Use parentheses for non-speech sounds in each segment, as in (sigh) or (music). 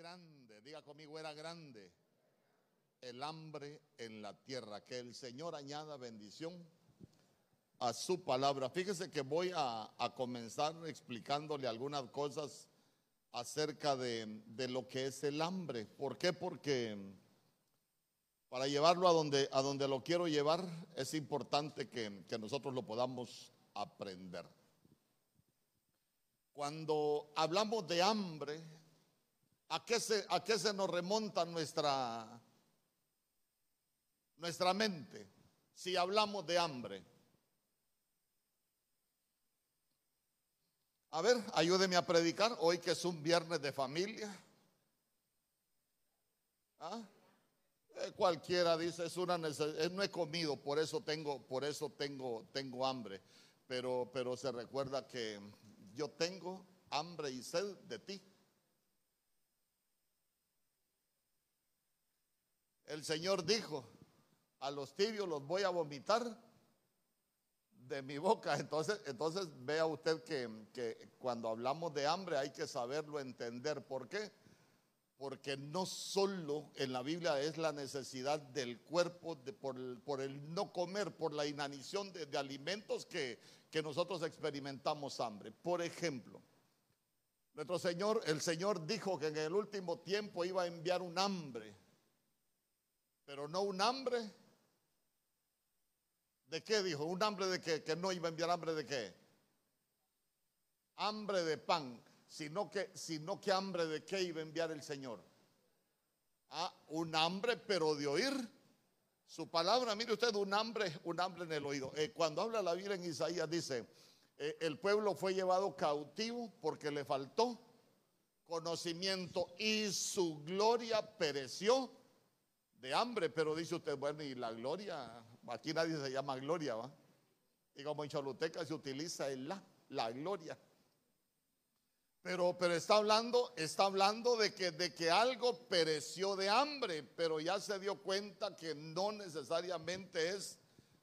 grande, diga conmigo, era grande el hambre en la tierra. Que el Señor añada bendición a su palabra. Fíjese que voy a, a comenzar explicándole algunas cosas acerca de, de, lo que es el hambre. ¿Por qué? Porque para llevarlo a donde, a donde lo quiero llevar es importante que, que nosotros lo podamos aprender. Cuando hablamos de hambre, ¿a qué se, a qué se nos remonta nuestra, nuestra mente si hablamos de hambre? A ver, ayúdeme a predicar hoy que es un viernes de familia. ¿Ah? Eh, cualquiera dice es una necesidad, no he comido, por eso tengo, por eso tengo, tengo hambre. Pero, pero se recuerda que yo tengo hambre y sed de ti. El Señor dijo, a los tibios los voy a vomitar de mi boca. Entonces, entonces vea usted que, cuando hablamos de hambre hay que saberlo entender. ¿Por qué? Porque no solo en la Biblia es la necesidad del cuerpo por, el, no comer, por la inanición de, alimentos que nosotros experimentamos hambre. Por ejemplo, nuestro Señor, el Señor dijo que en el último tiempo iba a enviar un hambre, pero no un hambre. ¿De qué dijo? Un hambre de qué? Que no iba a enviar hambre de qué? Hambre de pan, sino que, sino que hambre de qué iba a enviar el Señor. Ah, un hambre, pero de oír su palabra. Mire usted, un hambre, un hambre en el oído. Eh, cuando habla la Biblia en Isaías dice, eh, el pueblo fue llevado cautivo porque le faltó conocimiento y su gloria pereció de hambre. Pero dice usted, bueno, y la gloria, aquí nadie se llama gloria, ¿va? Y como en Choluteca se utiliza el la, la gloria. Pero, pero está hablando, está hablando de que, de que algo pereció de hambre, pero ya se dio cuenta que no necesariamente es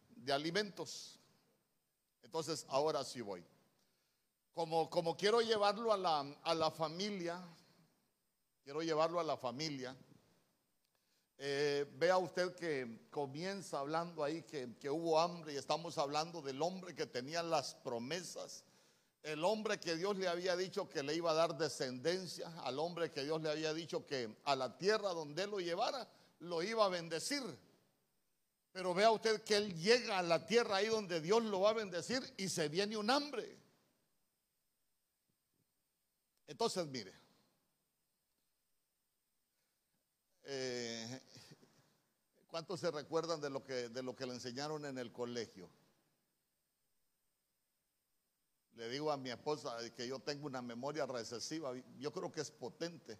de alimentos. Entonces, ahora sí voy. Como, como quiero llevarlo a la, a la familia, quiero llevarlo a la familia. Eh, vea usted que comienza hablando ahí que, que hubo hambre y estamos hablando del hombre que tenía las promesas el hombre que Dios le había dicho que le iba a dar descendencia, al hombre que Dios le había dicho que a la tierra donde él lo llevara, lo iba a bendecir. Pero vea usted que él llega a la tierra ahí donde Dios lo va a bendecir y se viene un hambre. Entonces, mire, eh, ¿cuántos se recuerdan de lo, que, de lo que le enseñaron en el colegio? Le digo a mi esposa que yo tengo una memoria recesiva. Yo creo que es potente.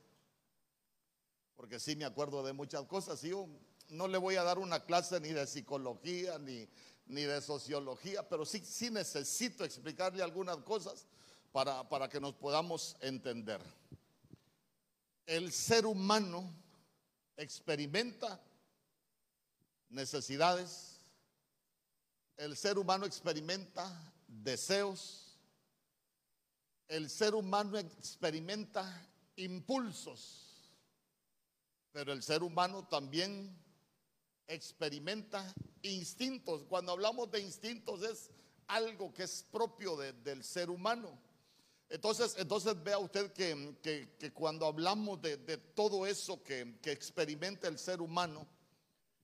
Porque sí me acuerdo de muchas cosas. Y yo no le voy a dar una clase ni de psicología ni, ni de sociología, pero sí, sí necesito explicarle algunas cosas para, para que nos podamos entender. El ser humano experimenta necesidades. El ser humano experimenta deseos el ser humano experimenta impulsos, pero el ser humano también experimenta instintos. Cuando hablamos de instintos es algo que es propio de, del ser humano. Entonces, entonces vea usted que, que, cuando hablamos de, de todo eso que, que, experimenta el ser humano,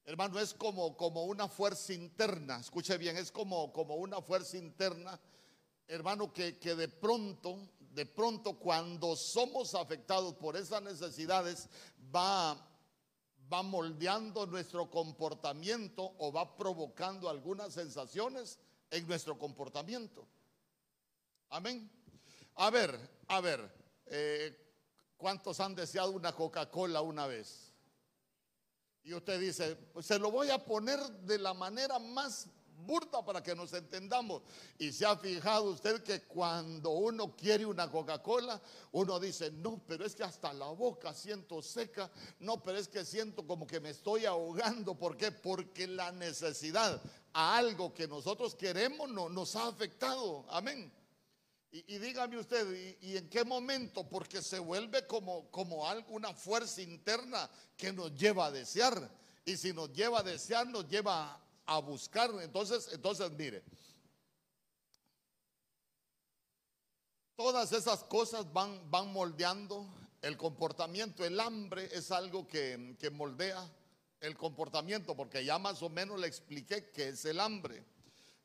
hermano, es como, como una fuerza interna, escuche bien, es como, como una fuerza interna hermano, que, que, de pronto, de pronto cuando somos afectados por esas necesidades, va, va moldeando nuestro comportamiento o va provocando algunas sensaciones en nuestro comportamiento. Amén. A ver, a ver, eh, ¿cuántos han deseado una Coca-Cola una vez? Y usted dice, pues se lo voy a poner de la manera más burda para que nos entendamos. Y se ha fijado usted que cuando uno quiere una Coca-Cola, uno dice, no, pero es que hasta la boca siento seca, no, pero es que siento como que me estoy ahogando. ¿Por qué? Porque la necesidad a algo que nosotros queremos no, nos ha afectado. Amén. Y, dígame usted, ¿y, en qué momento? Porque se vuelve como, como alguna fuerza interna que nos lleva a desear. Y si nos lleva a desear, nos lleva a buscar. Entonces, entonces mire, todas esas cosas van, van moldeando el comportamiento. El hambre es algo que, que moldea el comportamiento, porque ya más o menos le expliqué qué es el hambre.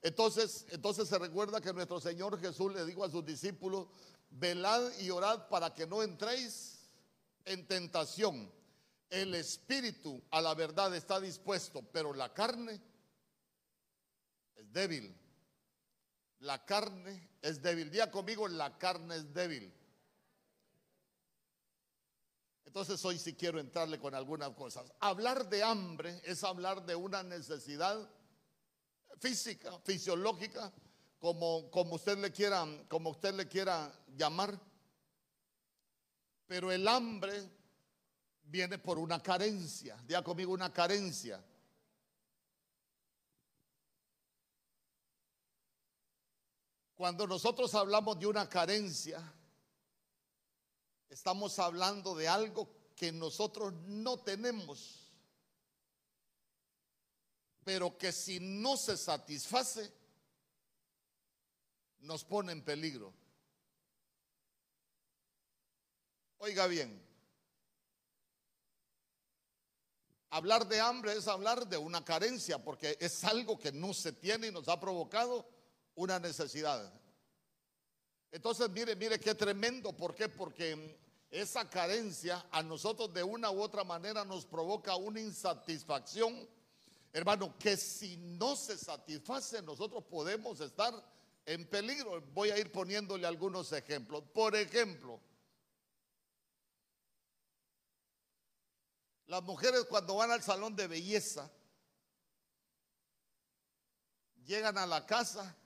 Entonces, entonces se recuerda que nuestro Señor Jesús le dijo a sus discípulos, velad y orad para que no entréis en tentación. El espíritu a la verdad está dispuesto, pero la carne es débil. La carne es débil. Día conmigo, la carne es débil. Entonces hoy sí quiero entrarle con algunas cosas. Hablar de hambre es hablar de una necesidad física, fisiológica, como, como, usted le quiera, como usted le quiera llamar. Pero el hambre viene por una carencia. Diga conmigo una carencia. Cuando nosotros hablamos de una carencia, estamos hablando de algo que nosotros no tenemos pero que si no se satisface, nos pone en peligro. Oiga bien, hablar de hambre es hablar de una carencia, porque es algo que no se tiene y nos ha provocado una necesidad. Entonces, mire, mire qué tremendo, ¿por qué? Porque esa carencia a nosotros de una u otra manera nos provoca una insatisfacción Hermano, que si no se satisface, nosotros podemos estar en peligro. Voy a ir poniéndole algunos ejemplos. Por ejemplo, las mujeres cuando van al salón de belleza, llegan a la casa,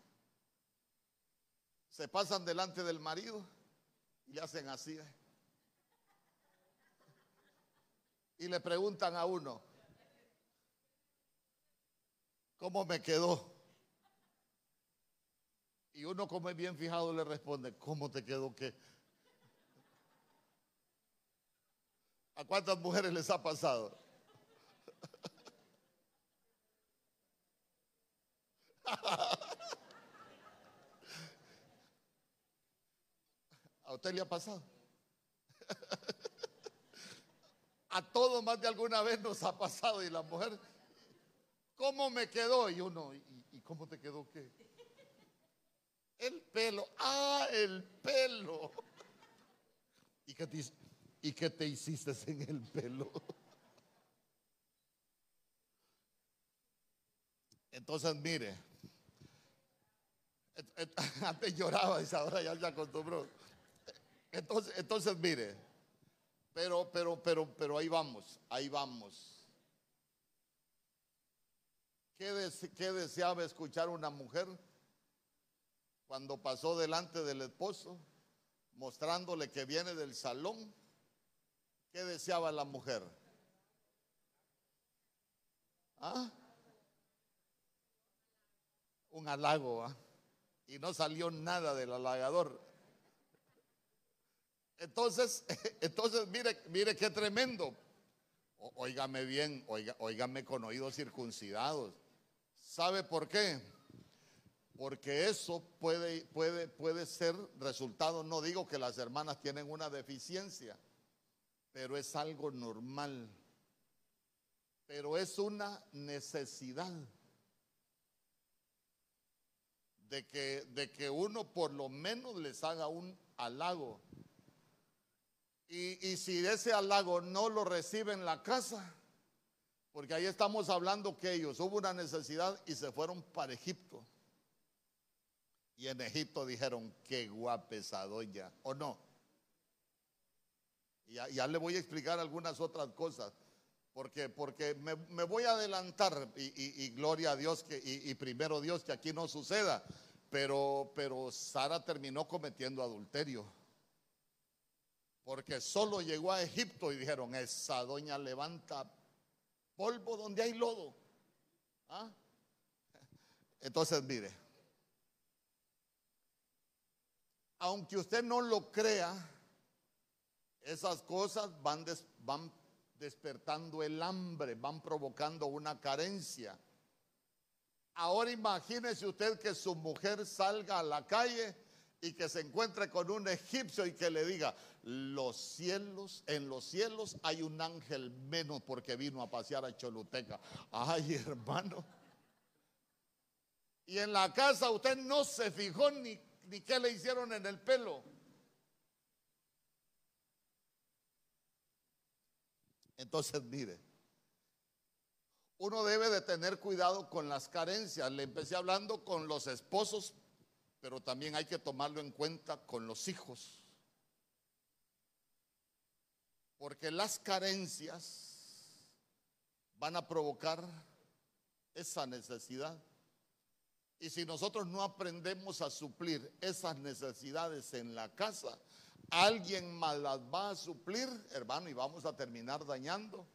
se pasan delante del marido y le hacen así. ¿eh? Y le preguntan a uno, ¿Cómo me quedó? Y uno como es bien fijado le responde, ¿cómo te quedó qué? ¿A cuántas mujeres les ha pasado? ¿A usted le ha pasado? A todos más de alguna vez nos ha pasado y la mujer ¿Cómo me quedó? Y uno, ¿y, cómo te quedó qué? El pelo. Ah, el pelo. ¿Y qué, te, ¿Y qué te hiciste en el pelo? Entonces, mire. (laughs) Antes lloraba y ahora ya se acostumbró. Entonces, entonces, mire. Pero, pero, pero, pero ahí vamos, ahí vamos. ¿Qué, deseaba escuchar una mujer cuando pasó delante del esposo, mostrándole que viene del salón? ¿Qué deseaba la mujer? ¿Ah? Un halago, ¿ah? y no salió nada del halagador. Entonces, (laughs) entonces mire, mire qué tremendo. Óigame bien, oiga, óigame con oídos circuncidados. ¿Sabe por qué? Porque eso puede, puede, puede ser resultado, no digo que las hermanas tienen una deficiencia, pero es algo normal. Pero es una necesidad de que, de que uno por lo menos les haga un halago. Y, y si ese halago no lo recibe en la casa, porque ahí estamos hablando que ellos hubo una necesidad y se fueron para Egipto. Y en Egipto dijeron, qué guapa esa doña, ¿o no? Y ya, le voy a explicar algunas otras cosas. Porque, porque me, voy a adelantar y, gloria a Dios que, y, primero Dios que aquí no suceda. Pero, pero Sara terminó cometiendo adulterio. Porque solo llegó a Egipto y dijeron, esa doña levanta polvo donde hay lodo. ¿Ah? Entonces, mire, aunque usted no lo crea, esas cosas van, van despertando el hambre, van provocando una carencia. Ahora imagínese usted que su mujer salga a la calle y que se encuentre con un egipcio y que le diga, los cielos, en los cielos hay un ángel menos porque vino a pasear a Choluteca. Ay, (laughs) hermano. Y en la casa usted no se fijó ni, ni qué le hicieron en el pelo. Entonces, mire, uno debe de tener cuidado con las carencias. Le empecé hablando con los esposos, pero también hay que tomarlo en cuenta con los hijos. Porque las carencias van a provocar esa necesidad. Y si nosotros no aprendemos a suplir esas necesidades en la casa, alguien más las va a suplir, hermano, y vamos a terminar dañando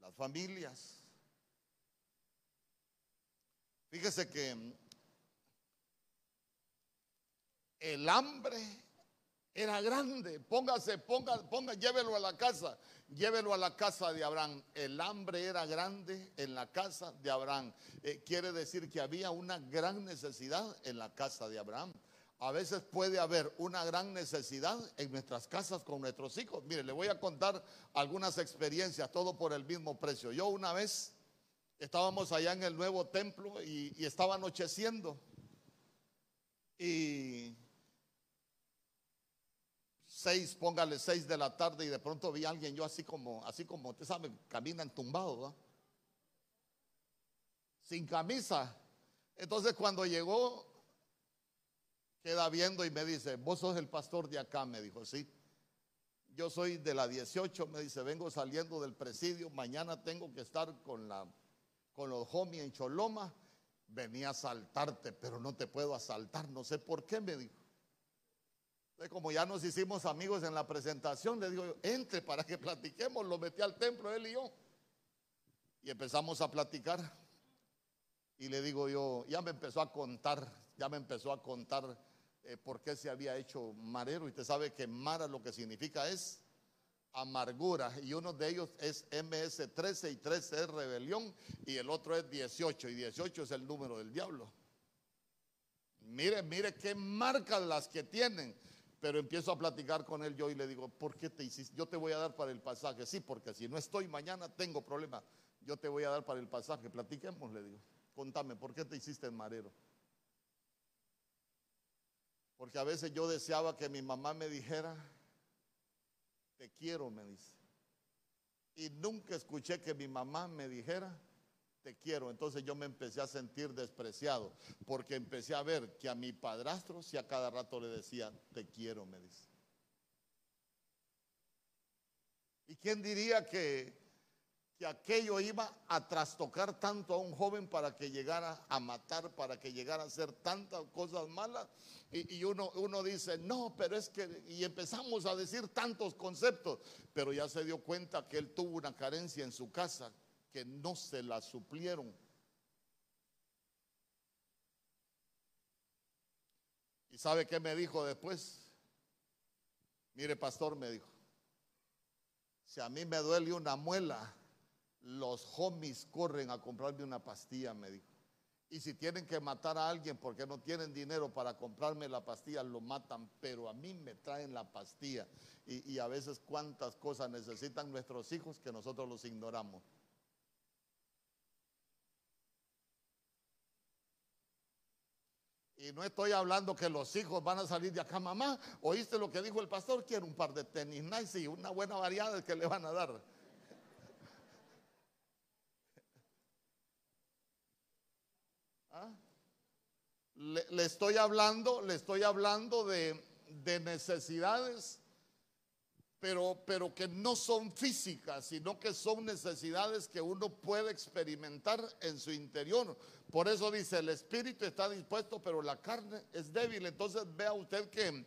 las familias. Fíjese que el hambre era grande. Póngase, ponga, ponga, llévelo a la casa, llévelo a la casa de Abraham. El hambre era grande en la casa de Abraham. Eh, quiere decir que había una gran necesidad en la casa de Abraham. A veces puede haber una gran necesidad en nuestras casas con nuestros hijos. Mire, le voy a contar algunas experiencias, todo por el mismo precio. Yo una vez estábamos allá en el nuevo templo y, estaba anocheciendo. Y seis, póngale seis de la tarde y de pronto vi a alguien, yo así como, así como, usted sabe, caminan tumbados, sin camisa. Entonces cuando llegó queda viendo y me dice, vos sos el pastor de acá, me dijo, sí. Yo soy de la 18, me dice, vengo saliendo del presidio, mañana tengo que estar con, la, con los homies en Choloma, venía a asaltarte, pero no te puedo asaltar, no sé por qué, me dijo. Como ya nos hicimos amigos en la presentación, le digo, entre para que platiquemos, lo metí al templo, él y yo. Y empezamos a platicar. Y le digo yo, ya me empezó a contar, ya me empezó a contar eh, por qué se había hecho marero. Y usted sabe que Mara lo que significa es amargura. Y uno de ellos es MS13 y 13 es rebelión. Y el otro es 18. Y 18 es el número del diablo. Mire, mire qué marcas las que tienen. Pero empiezo a platicar con él yo y le digo, ¿por qué te hiciste? Yo te voy a dar para el pasaje. Sí, porque si no estoy mañana tengo problema. Yo te voy a dar para el pasaje. Platiquemos, le digo. Contame, ¿por qué te hiciste marero? Porque a veces yo deseaba que mi mamá me dijera, te quiero, me dice. Y nunca escuché que mi mamá me dijera, te quiero. Entonces yo me empecé a sentir despreciado, porque empecé a ver que a mi padrastro si a cada rato le decía, te quiero, me dice. ¿Y quién diría que que aquello iba a trastocar tanto a un joven para que llegara a matar, para que llegara a hacer tantas cosas malas. Y, uno, uno dice, no, pero es que, y empezamos a decir tantos conceptos, pero ya se dio cuenta que él tuvo una carencia en su casa que no se la suplieron. ¿Y sabe qué me dijo después? Mire, pastor, me dijo, si a mí me duele una muela, los homies corren a comprarme una pastilla, me dijo. Y si tienen que matar a alguien porque no tienen dinero para comprarme la pastilla, lo matan, pero a mí me traen la pastilla. Y, y a veces cuántas cosas necesitan nuestros hijos que nosotros los ignoramos. Y no estoy hablando que los hijos van a salir de acá, mamá. ¿Oíste lo que dijo el pastor? Quiero un par de tenis nice y una buena variedad que le van a dar. (laughs) ¿Ah? Le, estoy hablando, le estoy hablando de, necesidades, pero, pero que no son físicas, sino que son necesidades que uno puede experimentar en su interior. Por eso dice, el espíritu está dispuesto, pero la carne es débil. Entonces vea usted que,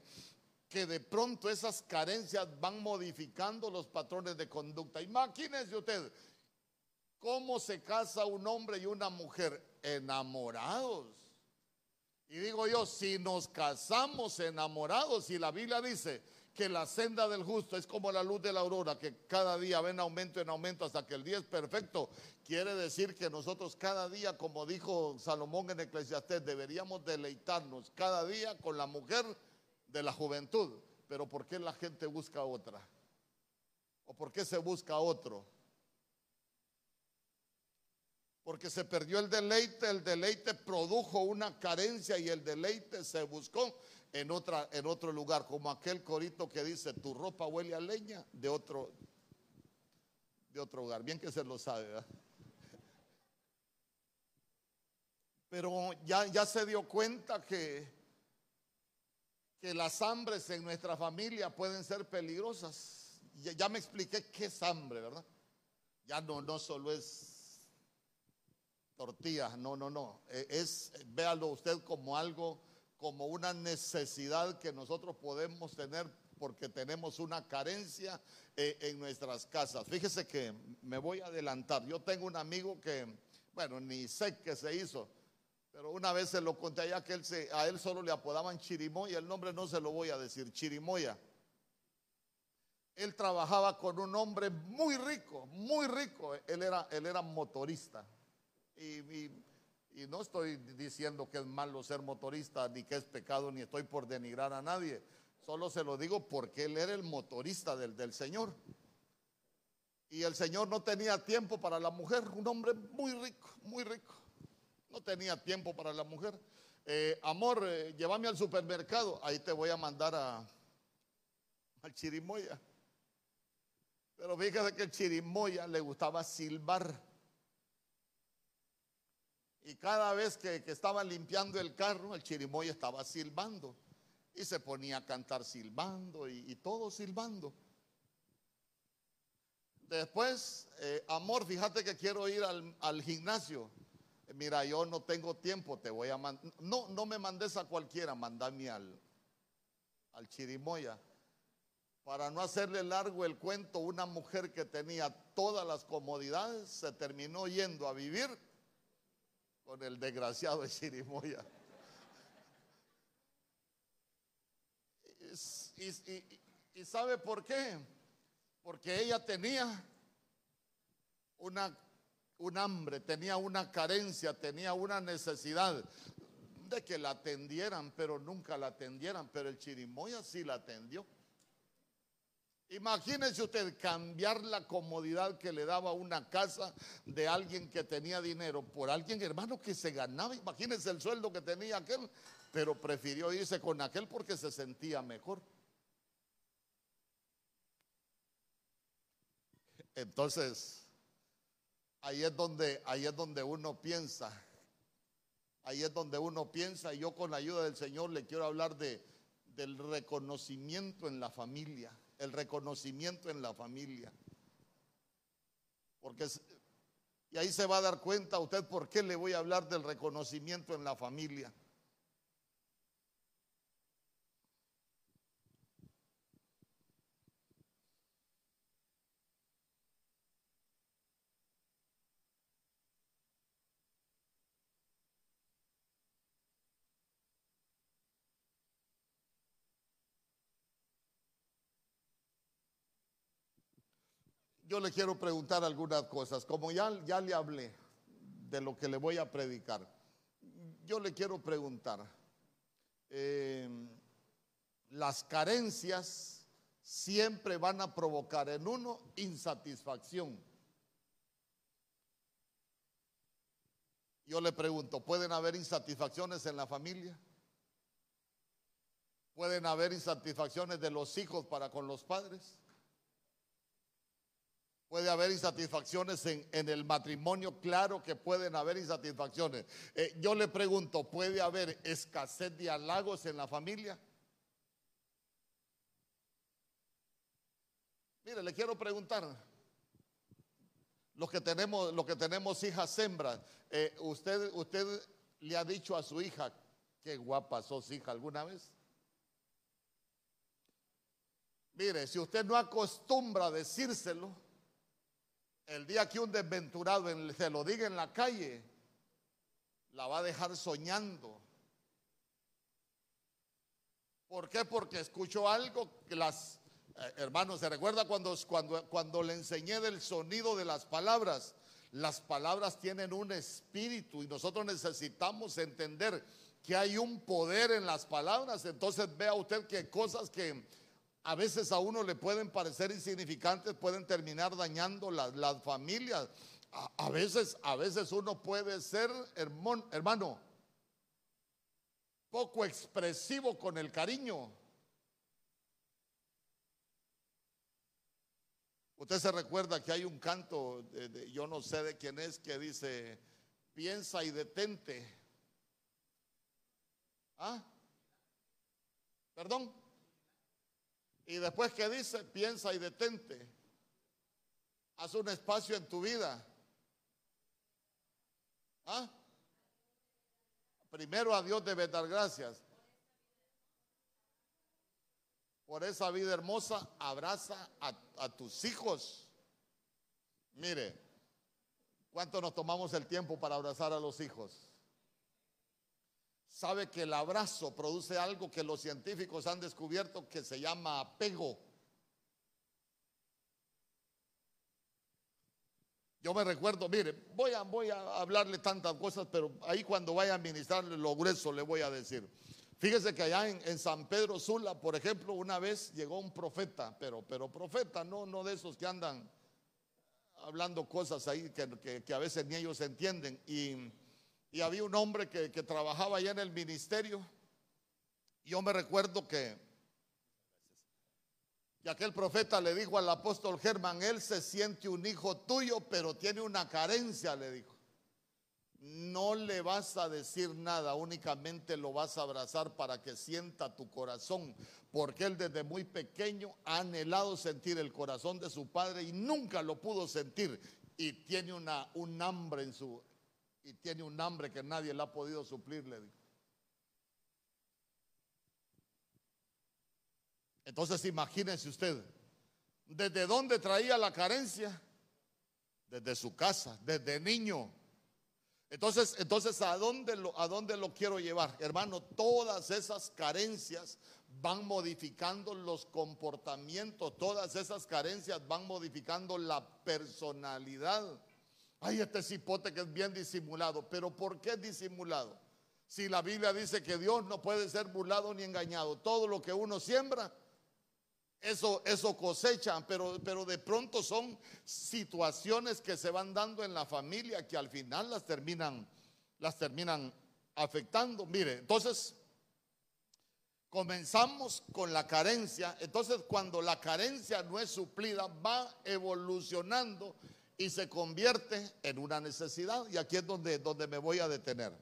que de pronto esas carencias van modificando los patrones de conducta. Imagínese usted cómo se casa un hombre y una mujer enamorados. Y digo yo, si nos casamos enamorados y la Biblia dice que la senda del justo es como la luz de la aurora, que cada día ven aumento en aumento hasta que el día es perfecto, quiere decir que nosotros cada día, como dijo Salomón en Eclesiastés, deberíamos deleitarnos cada día con la mujer de la juventud. Pero ¿por qué la gente busca otra? ¿O por qué se busca otro? Porque se perdió el deleite, el deleite produjo una carencia y el deleite se buscó en, otra, en otro lugar, como aquel corito que dice, tu ropa huele a leña de otro, de otro hogar. Bien que se lo sabe, ¿verdad? Pero ya, ya se dio cuenta que, que las hambres en nuestra familia pueden ser peligrosas. Ya, me expliqué qué es hambre, ¿verdad? Ya no, no solo es tortillas, no, no, no. E, es, véalo usted como algo como una necesidad que nosotros podemos tener porque tenemos una carencia eh, en nuestras casas. Fíjese que me voy a adelantar. Yo tengo un amigo que, bueno, ni sé qué se hizo, pero una vez se lo conté allá que él se, a él solo le apodaban Chirimoya, el nombre no se lo voy a decir, Chirimoya. Él trabajaba con un hombre muy rico, muy rico. Él era, él era motorista. y no estoy diciendo que es malo ser motorista, ni que es pecado, ni estoy por denigrar a nadie. Solo se lo digo porque él era el motorista del, del Señor. Y el Señor no tenía tiempo para la mujer, un hombre muy rico, muy rico. No tenía tiempo para la mujer. Eh, amor, eh, llévame al supermercado, ahí te voy a mandar a, al chirimoya. Pero fíjate que el chirimoya le gustaba silbar. Y cada vez que, estaba limpiando el carro, el chirimoya estaba silbando. Y se ponía a cantar silbando y, todo silbando. Después, eh, amor, fíjate que quiero ir al, gimnasio. Mira, yo no tengo tiempo, te voy a mandar. No, no me mandes a cualquiera, mandame al, al chirimoya. Para no hacerle largo el cuento, una mujer que tenía todas las comodidades se terminó yendo a vivir con el desgraciado de Chirimoya. Y, sabe por qué? Porque ella tenía una, un hambre, tenía una carencia, tenía una necesidad de que la atendieran, pero nunca la atendieran. Pero el Chirimoya sí la atendió. Imagínense usted cambiar la comodidad que le daba una casa de alguien que tenía dinero por alguien hermano que se ganaba. Imagínense el sueldo que tenía aquel, pero prefirió irse con aquel porque se sentía mejor. Entonces, ahí es donde ahí es donde uno piensa. Ahí es donde uno piensa y yo con la ayuda del Señor le quiero hablar de del reconocimiento en la familia el reconocimiento en la familia. Porque y ahí se va a dar cuenta usted por qué le voy a hablar del reconocimiento en la familia. Yo le quiero preguntar algunas cosas. Como ya, ya le hablé de lo que le voy a predicar, yo le quiero preguntar, eh, las carencias siempre van a provocar en uno insatisfacción. Yo le pregunto, ¿pueden haber insatisfacciones en la familia? ¿Pueden haber insatisfacciones de los hijos para con los padres? Puede haber insatisfacciones en, el matrimonio, claro que pueden haber insatisfacciones. Eh, yo le pregunto, ¿puede haber escasez de halagos en la familia? Mire, le quiero preguntar, los que tenemos, los que tenemos hijas hembras, eh, ¿usted, ¿usted le ha dicho a su hija, qué guapa sos hija alguna vez? Mire, si usted no acostumbra a decírselo, el día que un desventurado se lo diga en la calle, la va a dejar soñando. ¿Por qué? Porque escucho algo que las, eh, hermanos, ¿se recuerda cuando, cuando, cuando le enseñé del sonido de las palabras? Las palabras tienen un espíritu y nosotros necesitamos entender que hay un poder en las palabras. Entonces vea usted que cosas que a veces a uno le pueden parecer insignificantes pueden terminar dañando las, familias. A, veces, a veces uno puede ser, hermano, poco expresivo con el cariño. Usted se recuerda que hay un canto, de, yo no sé de quién es, que dice, piensa y detente. ¿Ah? ¿Perdón? Y después que dice, piensa y detente. Haz un espacio en tu vida. ¿Ah? Primero a Dios debe dar gracias. Por esa vida hermosa, abraza a, a tus hijos. Mire, ¿cuánto nos tomamos el tiempo para abrazar a los hijos? Sabe que el abrazo produce algo que los científicos han descubierto que se llama apego. Yo me recuerdo, mire, voy a, voy a hablarle tantas cosas, pero ahí cuando vaya a ministrarle lo grueso le voy a decir. Fíjese que allá en, en, San Pedro Sula, por ejemplo, una vez llegó un profeta, pero, pero profeta, no, no de esos que andan hablando cosas ahí que, que, que a veces ni ellos entienden. Y y había un hombre que, trabajaba allá en el ministerio. Yo me recuerdo que, que aquel profeta le dijo al apóstol Germán, él se siente un hijo tuyo, pero tiene una carencia, le dijo. No le vas a decir nada, únicamente lo vas a abrazar para que sienta tu corazón, porque él desde muy pequeño ha anhelado sentir el corazón de su padre y nunca lo pudo sentir y tiene una, un hambre en su, y tiene un hambre que nadie le ha podido suplir, le dijo. Entonces imagínense usted, ¿desde dónde traía la carencia? Desde su casa, desde niño. Entonces, entonces ¿a dónde lo, a dónde lo quiero llevar? Hermano, todas esas carencias van modificando los comportamientos, todas esas carencias van modificando la personalidad. Ay, este cipote que es bien disimulado. Pero ¿por qué es disimulado? Si la Biblia dice que Dios no puede ser burlado ni engañado. Todo lo que uno siembra, eso, eso cosecha. Pero, pero de pronto son situaciones que se van dando en la familia que al final las terminan, las terminan afectando. Mire, entonces comenzamos con la carencia. Entonces cuando la carencia no es suplida, va evolucionando y se convierte en una necesidad. Y aquí es donde, donde me voy a detener.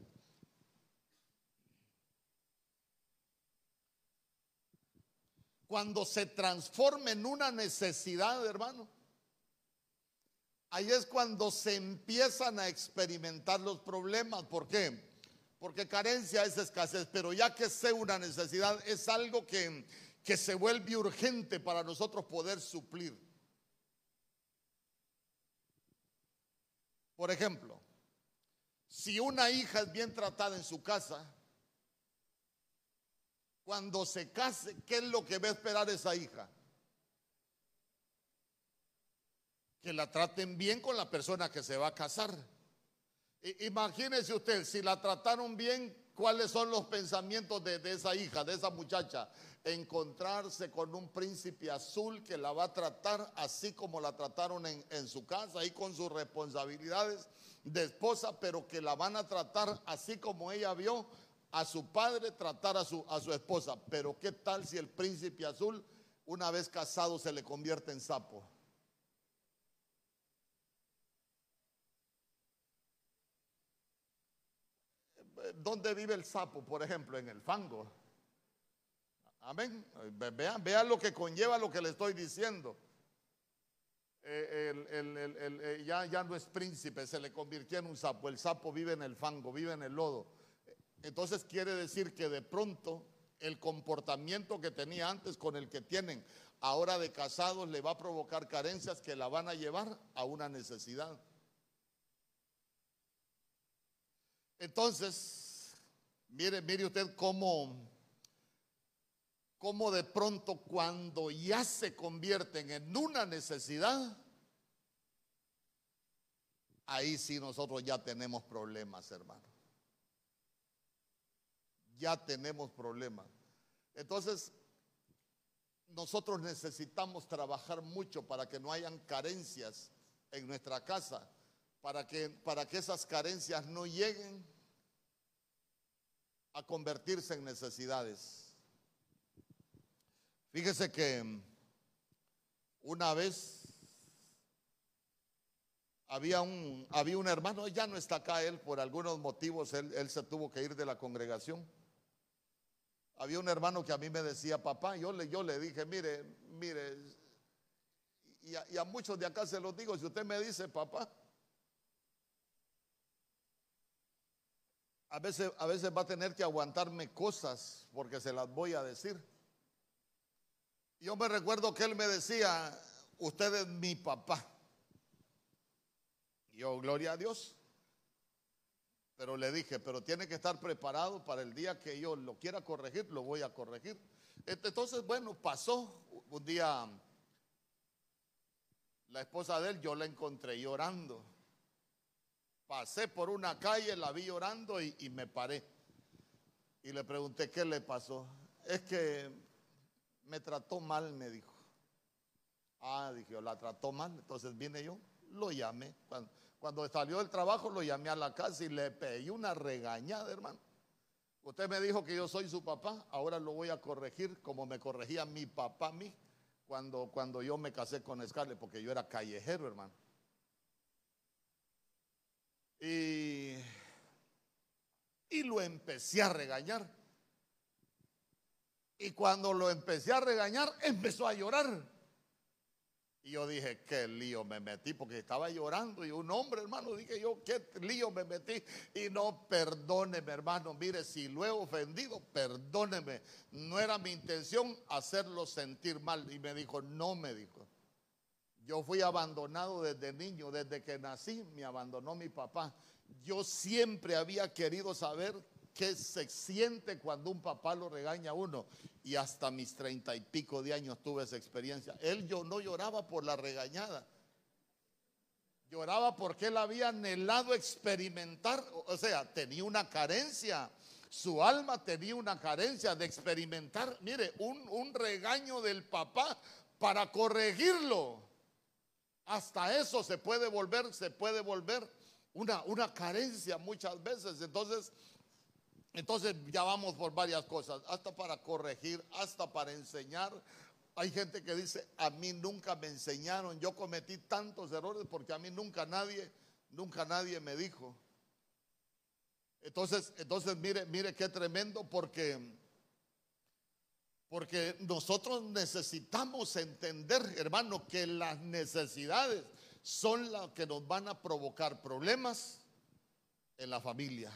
Cuando se transforma en una necesidad, hermano, ahí es cuando se empiezan a experimentar los problemas. ¿Por qué? Porque carencia es escasez, pero ya que sea una necesidad, es algo que, que se vuelve urgente para nosotros poder suplir. Por ejemplo, si una hija es bien tratada en su casa, cuando se case, ¿qué es lo que va a esperar esa hija? Que la traten bien con la persona que se va a casar. Imagínese usted, si la trataron bien, ¿cuáles son los pensamientos de, de esa hija, de esa muchacha? encontrarse con un príncipe azul que la va a tratar así como la trataron en, en, su casa y con sus responsabilidades de esposa, pero que la van a tratar así como ella vio a su padre tratar a su, a su esposa. Pero ¿qué tal si el príncipe azul, una vez casado, se le convierte en sapo? ¿Dónde vive el sapo, por ejemplo? En el fango. Amén. Vean, lo que conlleva lo que le estoy diciendo. Eh, el, el, el, eh, ya, ya no es príncipe, se le convirtió en un sapo. El sapo vive en el fango, vive en el lodo. Entonces quiere decir que de pronto el comportamiento que tenía antes con el que tienen ahora de casados le va a provocar carencias que la van a llevar a una necesidad. Entonces, mire, mire usted cómo cómo de pronto cuando ya se convierten en una necesidad, ahí sí nosotros ya tenemos problemas, hermano. Ya tenemos problemas. Entonces, nosotros necesitamos trabajar mucho para que no hayan carencias en nuestra casa, para que, para que esas carencias no lleguen a convertirse en necesidades. Fíjese que una vez había un, había un hermano, ya no está acá él, por algunos motivos él, él se tuvo que ir de la congregación. Había un hermano que a mí me decía, papá, yo le, yo le dije, mire, mire, y a, y a muchos de acá se los digo, si usted me dice, papá, a veces, a veces va a tener que aguantarme cosas porque se las voy a decir. Yo me recuerdo que él me decía, usted es mi papá. Yo, gloria a Dios. Pero le dije, pero tiene que estar preparado para el día que yo lo quiera corregir, lo voy a corregir. Entonces, bueno, pasó un día, la esposa de él, yo la encontré llorando. Pasé por una calle, la vi llorando y, me paré. Y le pregunté, ¿qué le pasó? Es que me trató mal, me dijo. Ah, dije, la trató mal. Entonces vine yo, lo llamé. Cuando, cuando salió del trabajo lo llamé a la casa y le pedí una regañada, hermano. Usted me dijo que yo soy su papá, ahora lo voy a corregir como me corregía mi papá a mí cuando, cuando yo me casé con Scarlett, porque yo era callejero, hermano. Y, y lo empecé a regañar. Y cuando lo empecé a regañar, empezó a llorar. Y yo dije, qué lío me metí, porque estaba llorando y un hombre, hermano, dije yo, qué lío me metí. Y no, perdóneme, hermano, mire, si lo he ofendido, perdóneme. No era mi intención hacerlo sentir mal. Y me dijo, no, me dijo. Yo fui abandonado desde niño, desde que nací, me abandonó mi papá. Yo siempre había querido saber qué se siente cuando un papá lo regaña a uno. Y hasta mis treinta y pico de años tuve esa experiencia. Él yo no lloraba por la regañada. Lloraba porque él había anhelado experimentar, o sea, tenía una carencia. Su alma tenía una carencia de experimentar, mire, un, un regaño del papá para corregirlo. Hasta eso se puede volver, se puede volver una, una carencia muchas veces. Entonces, entonces ya vamos por varias cosas, hasta para corregir, hasta para enseñar. Hay gente que dice, a mí nunca me enseñaron, yo cometí tantos errores porque a mí nunca nadie, nunca nadie me dijo. Entonces, entonces mire, mire qué tremendo porque porque nosotros necesitamos entender, hermano, que las necesidades son las que nos van a provocar problemas en la familia.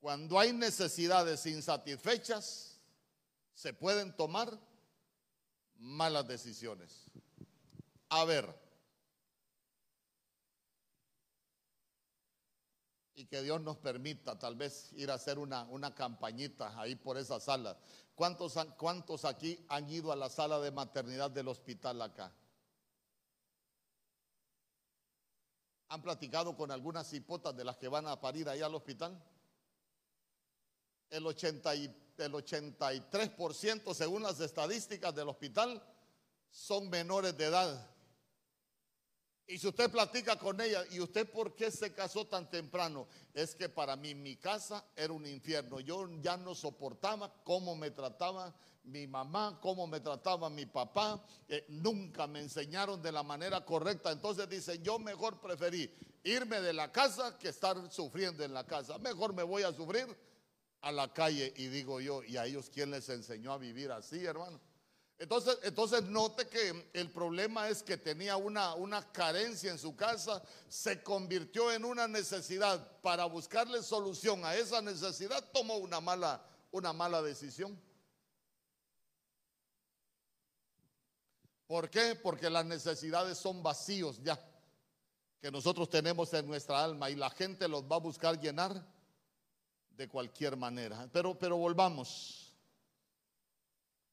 Cuando hay necesidades insatisfechas, se pueden tomar malas decisiones. A ver, y que Dios nos permita tal vez ir a hacer una, una campañita ahí por esa sala. ¿Cuántos, ¿Cuántos aquí han ido a la sala de maternidad del hospital acá? ¿Han platicado con algunas hipotas de las que van a parir ahí al hospital? el, 80 y, el 83% según las estadísticas del hospital son menores de edad. Y si usted platica con ella, ¿y usted por qué se casó tan temprano? Es que para mí mi casa era un infierno. Yo ya no soportaba cómo me trataba mi mamá, cómo me trataba mi papá. nunca me enseñaron de la manera correcta. Entonces dicen, yo mejor preferí irme de la casa que estar sufriendo en la casa. Mejor me voy a sufrir a la calle y digo yo, ¿y a ellos quién les enseñó a vivir así, hermano? Entonces, entonces note que el problema es que tenía una, una carencia en su casa, se convirtió en una necesidad. Para buscarle solución a esa necesidad, tomó una mala, una mala decisión. ¿Por qué? Porque las necesidades son vacíos ya, que nosotros tenemos en nuestra alma y la gente los va a buscar llenar de cualquier manera. Pero, pero volvamos.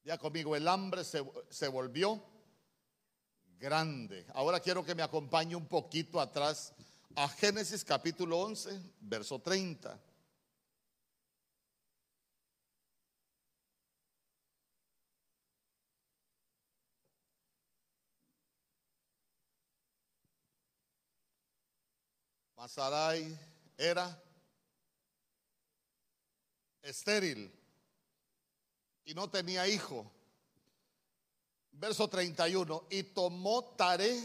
Ya conmigo, el hambre se, se volvió grande. Ahora quiero que me acompañe un poquito atrás a Génesis capítulo 11, verso 30. Masarai era estéril y no tenía hijo. Verso 31. Y tomó Taré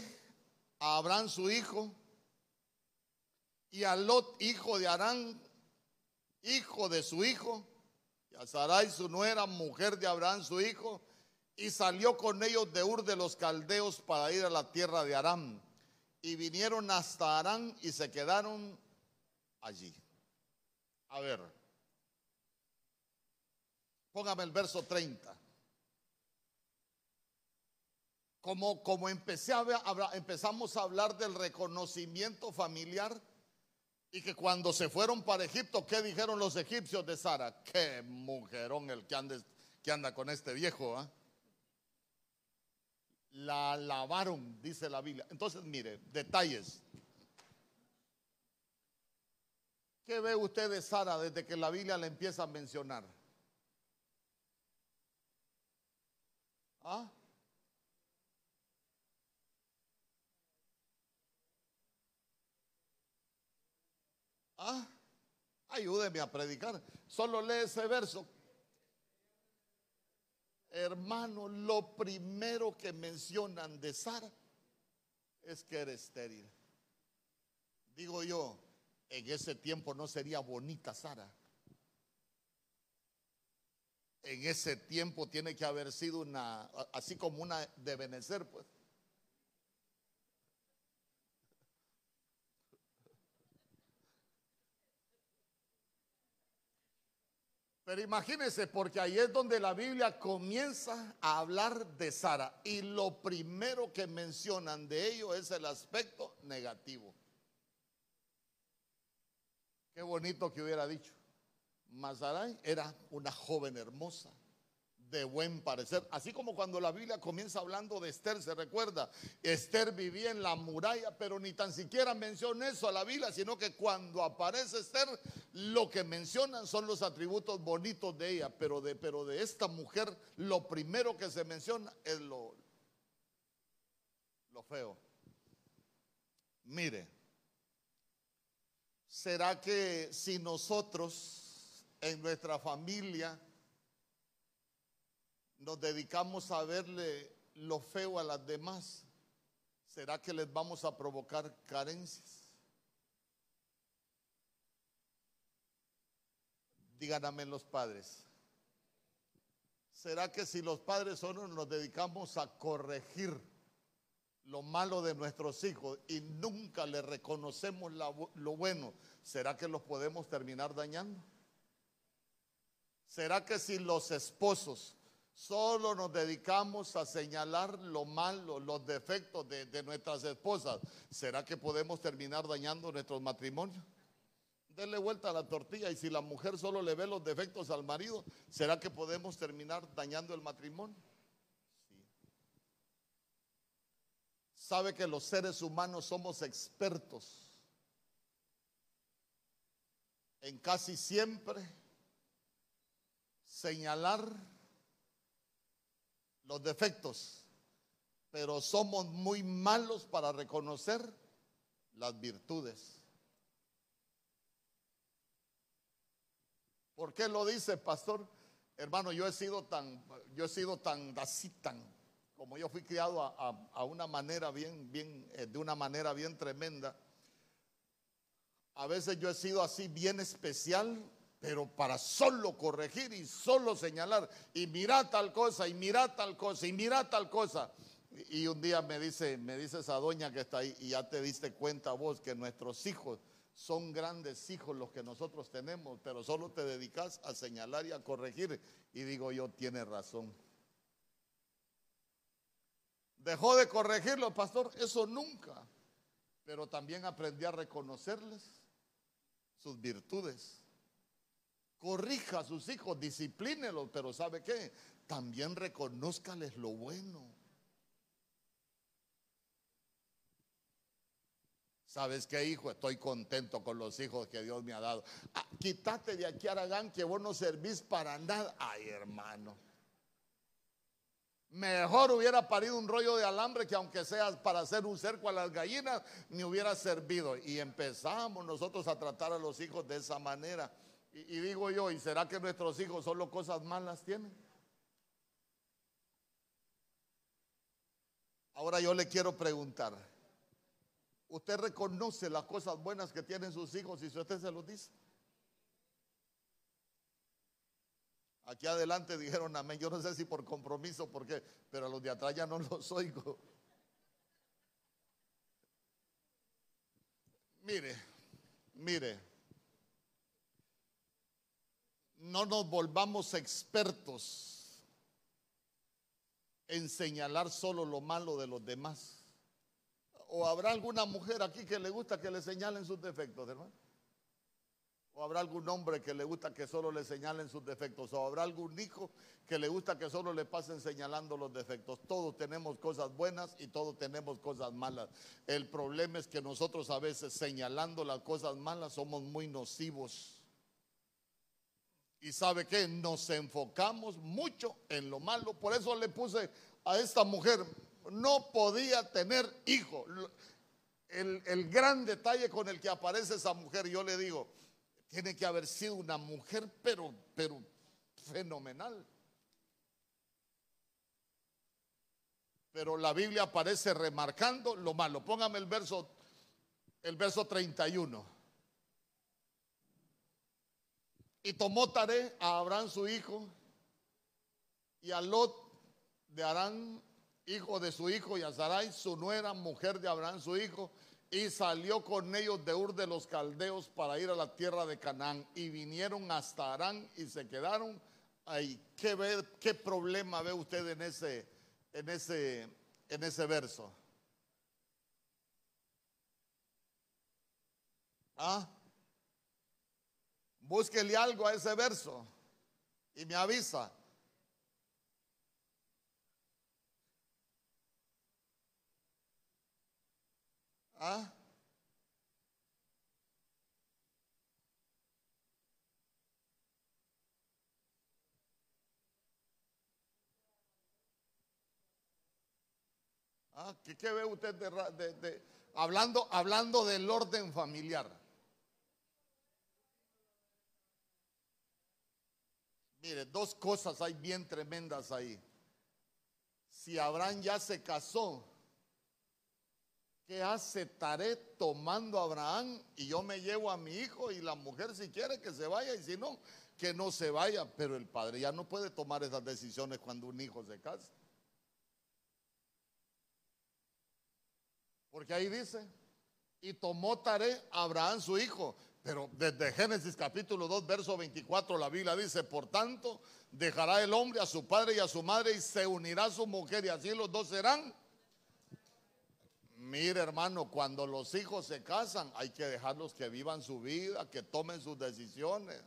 a Abraham su hijo y a Lot, hijo de Arán, hijo de su hijo, y a Sarai su nuera, mujer de Abraham su hijo, y salió con ellos de Ur de los Caldeos para ir a la tierra de Aram. Y vinieron hasta Arán y se quedaron allí. A ver, póngame el verso 30. Como, como empezamos a hablar del reconocimiento familiar y que cuando se fueron para Egipto, ¿qué dijeron los egipcios de Sara? Qué mujerón el que anda, con este viejo. ¿ah? La lavaron, dice la Biblia. Entonces, mire, detalles. ¿Qué ve usted de Sara desde que la Biblia le empieza a mencionar? ¿Ah? Ah, ayúdeme a predicar. Solo lee ese verso. Hermano, lo primero que mencionan de Sara es que era estéril. Digo yo, en ese tiempo no sería bonita Sara. En ese tiempo tiene que haber sido una, así como una de Benecer, pues. Pero imagínense, porque ahí es donde la Biblia comienza a hablar de Sara. Y lo primero que mencionan de ello es el aspecto negativo. Qué bonito que hubiera dicho. Mazaray era una joven hermosa de buen parecer. Así como cuando la Biblia comienza hablando de Esther, se recuerda, Esther vivía en la muralla, pero ni tan siquiera menciona eso a la Biblia, sino que cuando aparece Esther, lo que mencionan son los atributos bonitos de ella, pero de, pero de esta mujer, lo primero que se menciona es lo, lo feo. Mire, ¿será que si nosotros en nuestra familia, nos dedicamos a verle lo feo a las demás, ¿será que les vamos a provocar carencias? Díganme los padres. ¿Será que si los padres solo nos dedicamos a corregir lo malo de nuestros hijos y nunca le reconocemos lo bueno, ¿será que los podemos terminar dañando? ¿Será que si los esposos Solo nos dedicamos a señalar lo malo, los defectos de, nuestras esposas. ¿Será que podemos terminar dañando nuestros matrimonios? Denle vuelta a la tortilla y si la mujer solo le ve los defectos al marido, ¿será que podemos terminar dañando el matrimonio? Sí. Sabe que los seres humanos somos expertos en casi siempre señalar los defectos, pero somos muy malos para reconocer las virtudes. ¿Por qué lo dice, pastor? Hermano, yo he sido tan, yo he sido tan así, tan, como yo fui criado a, una manera bien, bien, eh, de una manera bien tremenda. A veces yo he sido así bien especial pero para solo corregir y solo señalar, y mira tal cosa, y mira tal cosa, y mira tal cosa. Y un día me dice, me dice esa doña que está ahí, y ya te diste cuenta vos que nuestros hijos son grandes hijos los que nosotros tenemos, pero solo te dedicas a señalar y a corregir. Y digo yo, tiene razón. Dejó de corregirlo, pastor, eso nunca. Pero también aprendí a reconocerles sus virtudes corrija a sus hijos, disciplínelos, pero ¿sabe qué? También reconózcales lo bueno. ¿Sabes qué, hijo? Estoy contento con los hijos que Dios me ha dado. Ah, quítate de aquí, Aragán, que vos no servís para nada. Ay, hermano. Mejor hubiera parido un rollo de alambre que aunque sea para hacer un cerco a las gallinas, me hubiera servido. Y empezamos nosotros a tratar a los hijos de esa manera. Y, digo yo, ¿y será que nuestros hijos solo cosas malas tienen? Ahora yo le quiero preguntar, ¿usted reconoce las cosas buenas que tienen sus hijos y si usted se los dice? Aquí adelante dijeron amén. Yo no sé si por compromiso, por qué, pero a los de atrás ya no los oigo. Mire, mire, no nos volvamos expertos en señalar solo lo malo de los demás. ¿O habrá alguna mujer aquí que le gusta que le señalen sus defectos, hermano? ¿O habrá algún hombre que le gusta que solo le señalen sus defectos? ¿O habrá algún hijo que le gusta que solo le pasen señalando los defectos? Todos tenemos cosas buenas y todos tenemos cosas malas. El problema es que nosotros a veces señalando las cosas malas somos muy nocivos. Y sabe que nos enfocamos mucho en lo malo. Por eso le puse a esta mujer, no podía tener hijo. El, el gran detalle con el que aparece esa mujer, yo le digo, tiene que haber sido una mujer, pero, pero fenomenal. Pero la Biblia aparece remarcando lo malo. Póngame el verso, el verso 31. Y tomó Taré a Abraham su hijo y a Lot de Arán, hijo de su hijo, y a Sarai, su nuera, mujer de Abraham su hijo, y salió con ellos de Ur de los Caldeos para ir a la tierra de Canaán. Y vinieron hasta Arán y se quedaron ahí. ¿Qué, qué problema ve usted en ese, en ese, en ese verso? ¿Ah? Búsquele algo a ese verso y me avisa. ¿Ah? ¿Ah? ¿Qué, ¿Qué, ve usted de, de, de, hablando, hablando del orden familiar? Mire, dos cosas hay bien tremendas ahí. Si Abraham ya se casó, ¿Qué hace Taré tomando a Abraham y yo me llevo a mi hijo y la mujer si quiere que se vaya y si no, que no se vaya? Pero el padre ya no puede tomar esas decisiones cuando un hijo se casa. Porque ahí dice, y tomó Taré a Abraham su hijo. Pero desde Génesis capítulo 2, verso 24, la Biblia dice, por tanto, dejará el hombre a su padre y a su madre y se unirá a su mujer y así los dos serán Mire hermano, cuando los hijos se casan hay que dejarlos que vivan su vida, que tomen sus decisiones.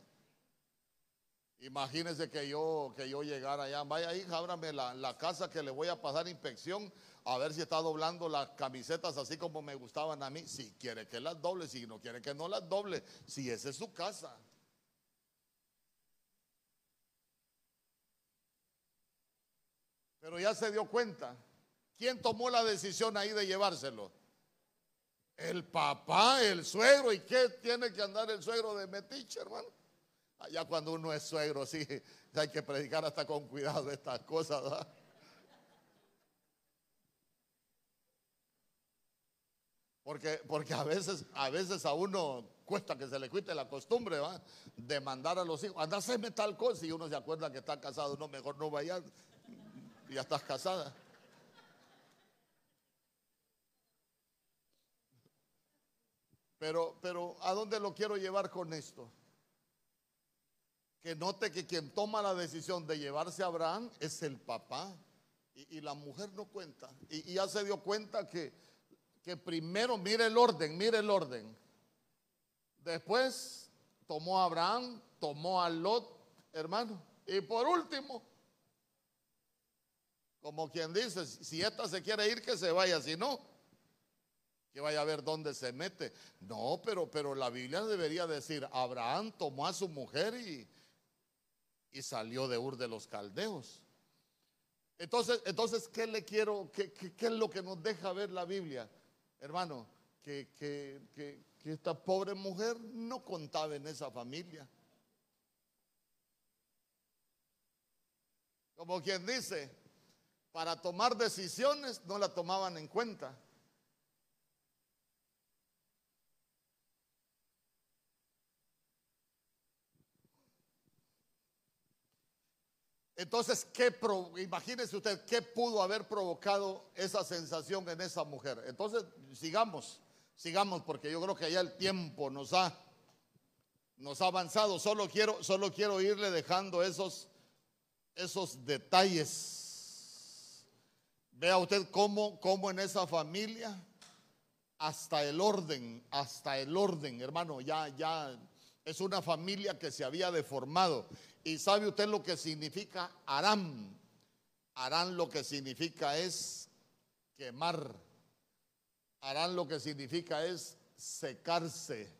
Imagínese que yo, que yo llegara allá, vaya hija, ábrame la, casa que le voy a pasar inspección a ver si está doblando las camisetas así como me gustaban a mí. Si quiere que las doble, si no quiere que no las doble, si esa es su casa. Pero ya se dio cuenta ¿Quién tomó la decisión ahí de llevárselo? El papá, el suegro. ¿Y qué tiene que andar el suegro de metiche, hermano? Allá cuando uno es suegro, sí, hay que predicar hasta con cuidado estas cosas, ¿verdad? Porque, porque a veces, a veces a uno cuesta que se le quite la costumbre ¿va? de mandar a los hijos, anda, haceme tal cosa y uno se acuerda que está casado, no, mejor no vayas, ya estás casada. Pero, pero, ¿a dónde lo quiero llevar con esto? Que note que quien toma la decisión de llevarse a Abraham es el papá. Y, la mujer no cuenta. Y, ya se dio cuenta que, que primero, mire el orden, mire el orden. Después tomó a Abraham, tomó a Lot, hermano. Y por último, como quien dice, si esta se quiere ir, que se vaya, si no, que vaya a ver dónde se mete. No, pero, pero la Biblia debería decir, Abraham tomó a su mujer y, y salió de Ur de los Caldeos. Entonces, entonces ¿qué le quiero, qué, qué, es lo que nos deja ver la Biblia? Hermano, que, que esta pobre mujer no contaba en esa familia. Como quien dice, para tomar decisiones no la tomaban en cuenta. Entonces, ¿qué imagínese usted qué pudo haber provocado esa sensación en esa mujer. Entonces, sigamos, sigamos, porque yo creo que ya el tiempo nos ha, nos ha avanzado. Solo quiero, solo quiero irle dejando esos, esos detalles. Vea usted cómo, cómo en esa familia, hasta el orden, hasta el orden, hermano, ya, ya es una familia que se había deformado. ¿Y sabe usted lo que significa Aram? Aram lo que significa es quemar. Aram lo que significa es secarse.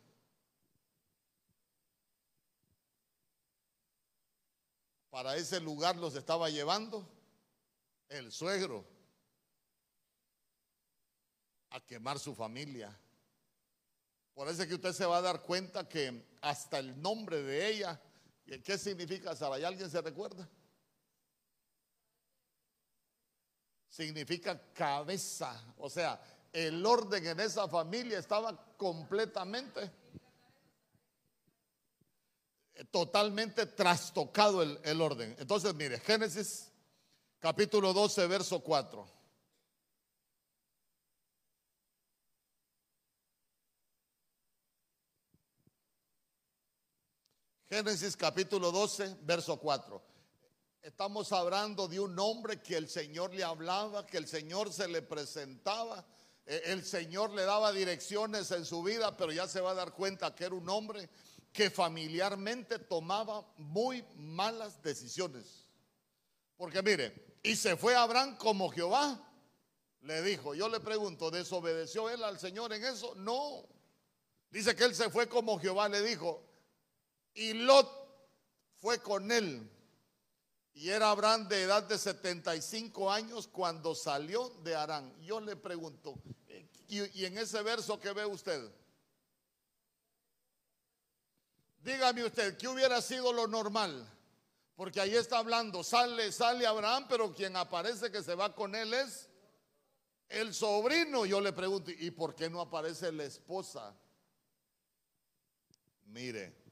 Para ese lugar los estaba llevando el suegro a quemar su familia. Por eso es que usted se va a dar cuenta que hasta el nombre de ella ¿Qué significa Sara? ¿Y alguien se recuerda? Significa cabeza. O sea, el orden en esa familia estaba completamente, totalmente trastocado el, el orden. Entonces, mire, Génesis capítulo 12, verso 4. Génesis capítulo 12, verso 4. Estamos hablando de un hombre que el Señor le hablaba, que el Señor se le presentaba, eh, el Señor le daba direcciones en su vida, pero ya se va a dar cuenta que era un hombre que familiarmente tomaba muy malas decisiones. Porque mire, y se fue Abraham como Jehová le dijo. Yo le pregunto, ¿desobedeció él al Señor en eso? No. Dice que él se fue como Jehová le dijo. Y Lot fue con él. Y era Abraham de edad de 75 años cuando salió de Arán. Yo le pregunto, y, en ese verso que ve usted, dígame usted, ¿qué hubiera sido lo normal? Porque ahí está hablando, sale, sale Abraham, pero quien aparece que se va con él es el sobrino. Yo le pregunto, ¿y por qué no aparece la esposa? Mire,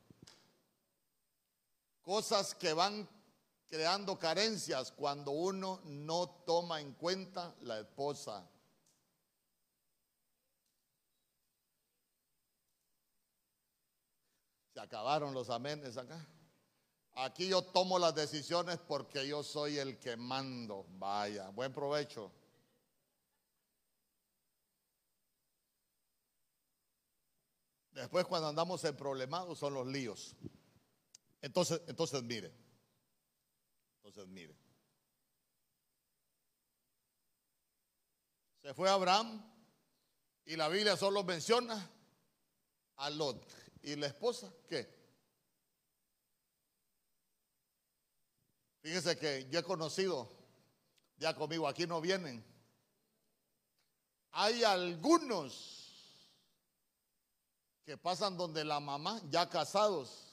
Cosas que van creando carencias cuando uno no toma en cuenta la esposa. Se acabaron los amenes acá. Aquí yo tomo las decisiones porque yo soy el que mando. Vaya, buen provecho. Después cuando andamos en problemados son los líos. Entonces, entonces mire. Entonces mire. Se fue Abraham y la Biblia solo menciona a Lot. ¿Y la esposa qué? Fíjese que yo he conocido, ya conmigo, aquí no vienen. Hay algunos que pasan donde la mamá, ya casados,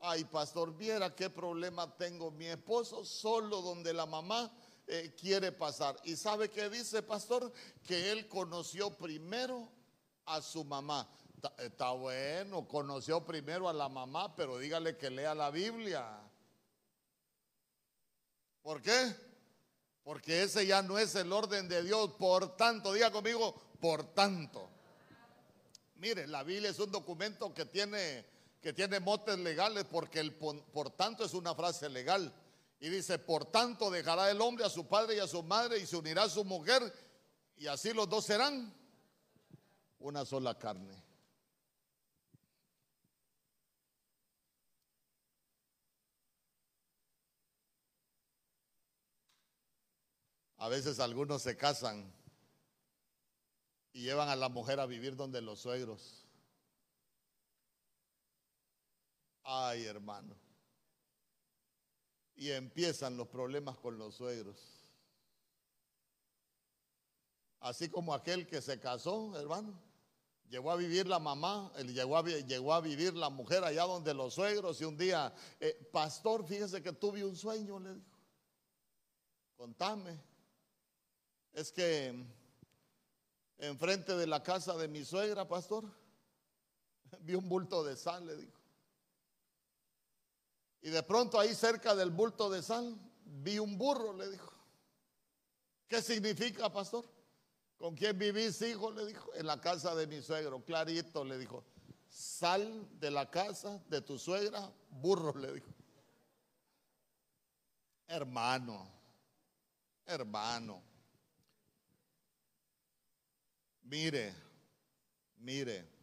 Ay, pastor, viera qué problema tengo. Mi esposo solo donde la mamá eh, quiere pasar. ¿Y sabe qué dice, pastor? Que él conoció primero a su mamá. Está bueno, conoció primero a la mamá, pero dígale que lea la Biblia. ¿Por qué? Porque ese ya no es el orden de Dios. Por tanto, diga conmigo, por tanto. Mire, la Biblia es un documento que tiene que tiene motes legales porque el por tanto es una frase legal. Y dice, por tanto dejará el hombre a su padre y a su madre y se unirá a su mujer y así los dos serán una sola carne. A veces algunos se casan y llevan a la mujer a vivir donde los suegros. Ay, hermano. Y empiezan los problemas con los suegros. Así como aquel que se casó, hermano. Llegó a vivir la mamá, llegó a, llegó a vivir la mujer allá donde los suegros y un día, eh, pastor, fíjese que tuve un sueño, le dijo. Contame. Es que enfrente de la casa de mi suegra, pastor, (laughs) vi un bulto de sal, le dijo. Y de pronto ahí cerca del bulto de sal vi un burro, le dijo. ¿Qué significa, pastor? ¿Con quién vivís, hijo? Le dijo. En la casa de mi suegro. Clarito le dijo. Sal de la casa de tu suegra, burro, le dijo. Hermano, hermano. Mire, mire.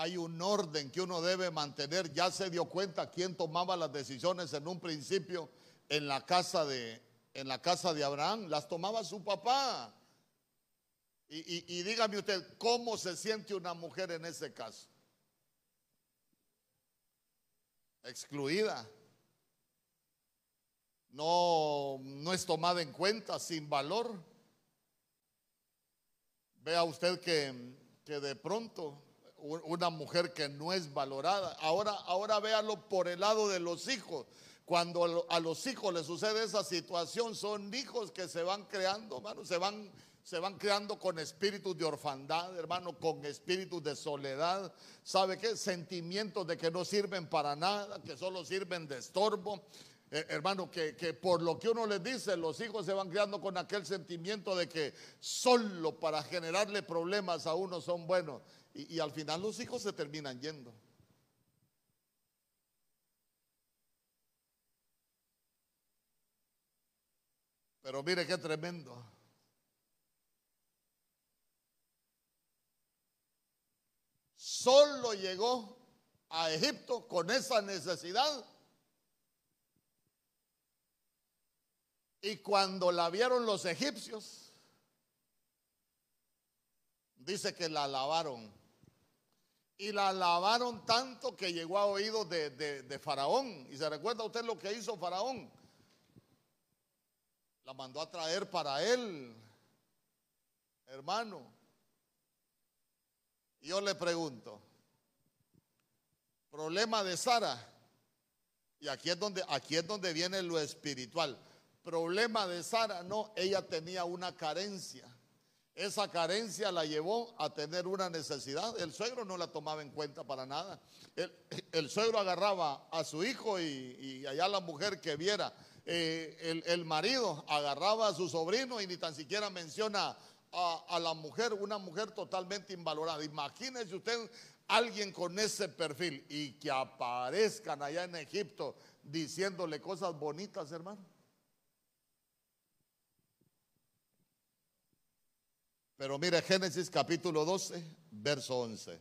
Hay un orden que uno debe mantener. Ya se dio cuenta quién tomaba las decisiones en un principio en la casa de, en la casa de Abraham. Las tomaba su papá. Y, y dígame usted, ¿cómo se siente una mujer en ese caso? Excluida. No, no es tomada en cuenta, sin valor. Vea usted que, que de pronto una mujer que no es valorada. Ahora, ahora véalo por el lado de los hijos. Cuando a los hijos les sucede esa situación, son hijos que se van creando, hermano, se van, se van creando con espíritus de orfandad, hermano, con espíritus de soledad. ¿Sabe qué? Sentimientos de que no sirven para nada, que solo sirven de estorbo. Eh, hermano, que, que, por lo que uno les dice, los hijos se van creando con aquel sentimiento de que solo para generarle problemas a uno son buenos. Y, al final los hijos se terminan yendo. Pero mire qué tremendo. Solo llegó a Egipto con esa necesidad. Y cuando la vieron los egipcios, dice que la lavaron y la alabaron tanto que llegó a oídos de, Faraón. Y se recuerda usted lo que hizo Faraón. La mandó a traer para él, hermano. Yo le pregunto, problema de Sara. Y aquí es donde aquí es donde viene lo espiritual. Problema de Sara, no, ella tenía una carencia. Esa carencia la llevó a tener una necesidad. El suegro no la tomaba en cuenta para nada. El, suegro agarraba a su hijo y, allá la mujer que viera. Eh, el, el, marido agarraba a su sobrino y ni tan siquiera menciona a, a la mujer, una mujer totalmente invalorada. Imagínese usted alguien con ese perfil y que aparezcan allá en Egipto diciéndole cosas bonitas, hermano. Pero mire Génesis capítulo 12, verso 11.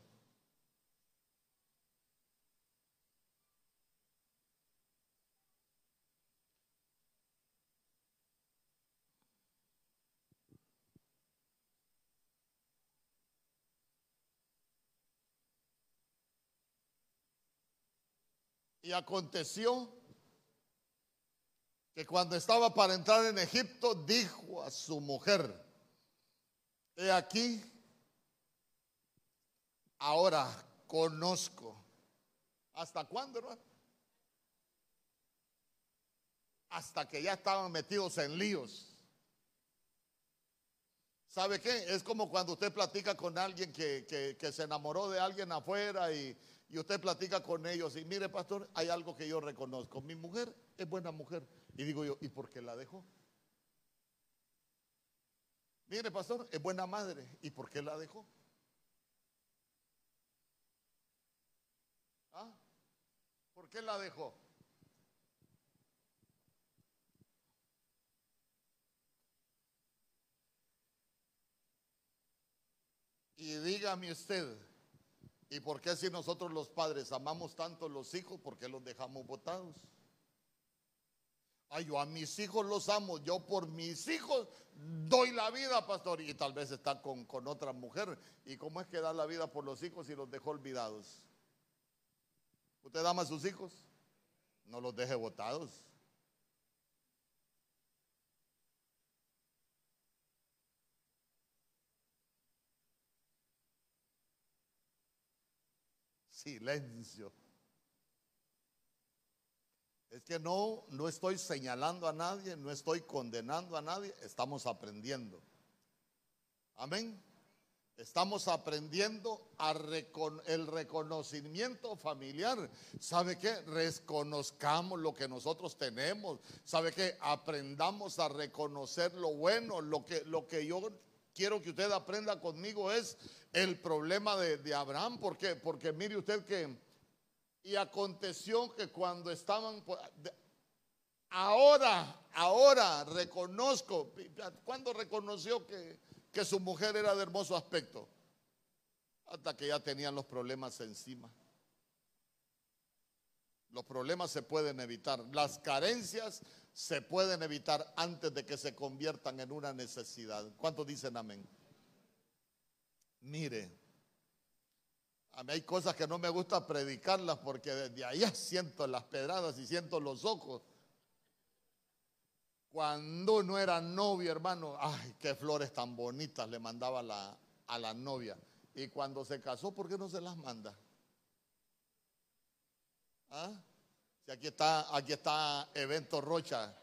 Y aconteció que cuando estaba para entrar en Egipto, dijo a su mujer, He aquí, ahora conozco. ¿Hasta cuándo, hermano? Hasta que ya estaban metidos en líos. ¿Sabe qué? Es como cuando usted platica con alguien que, se enamoró de alguien afuera y, y, usted platica con ellos y mire, pastor, hay algo que yo reconozco. Mi mujer es buena mujer. Y digo yo, ¿y por qué la dejó? Mire, pastor, es buena madre. ¿Y por qué la dejó? ¿Ah? ¿Por qué la dejó? Y dígame usted, ¿y por qué si nosotros los padres amamos tanto a los hijos, por qué los dejamos botados? Ay, yo a mis hijos los amo, yo por mis hijos doy la vida, pastor. Y tal vez está con, con otra mujer. ¿Y cómo es que da la vida por los hijos y los dejó olvidados? ¿Usted ama a sus hijos? No los deje botados. Silencio. Es que no, no estoy señalando a nadie, no estoy condenando a nadie, estamos aprendiendo. Amén. Estamos aprendiendo el reconocimiento familiar. ¿Sabe qué? Reconozcamos lo que nosotros tenemos. ¿Sabe qué? Aprendamos a reconocer lo bueno. Lo que, lo que yo quiero que usted aprenda conmigo es el problema de, Abraham. ¿Por qué? Porque mire usted que y aconteció que cuando estaban, ahora, ahora reconozco, ¿cuándo reconoció que, que su mujer era de hermoso aspecto? Hasta que ya tenían los problemas encima. Los problemas se pueden evitar, las carencias se pueden evitar antes de que se conviertan en una necesidad. ¿Cuántos dicen amén? Mire, a mí hay cosas que no me gusta predicarlas porque desde allá (laughs) siento las pedradas y siento los ojos. Cuando uno era novio, hermano, ay, qué flores tan bonitas le mandaba a la novia. Y cuando se casó, ¿por qué no se las manda? ¿Ah? Si aquí está, aquí está Evento Rocha.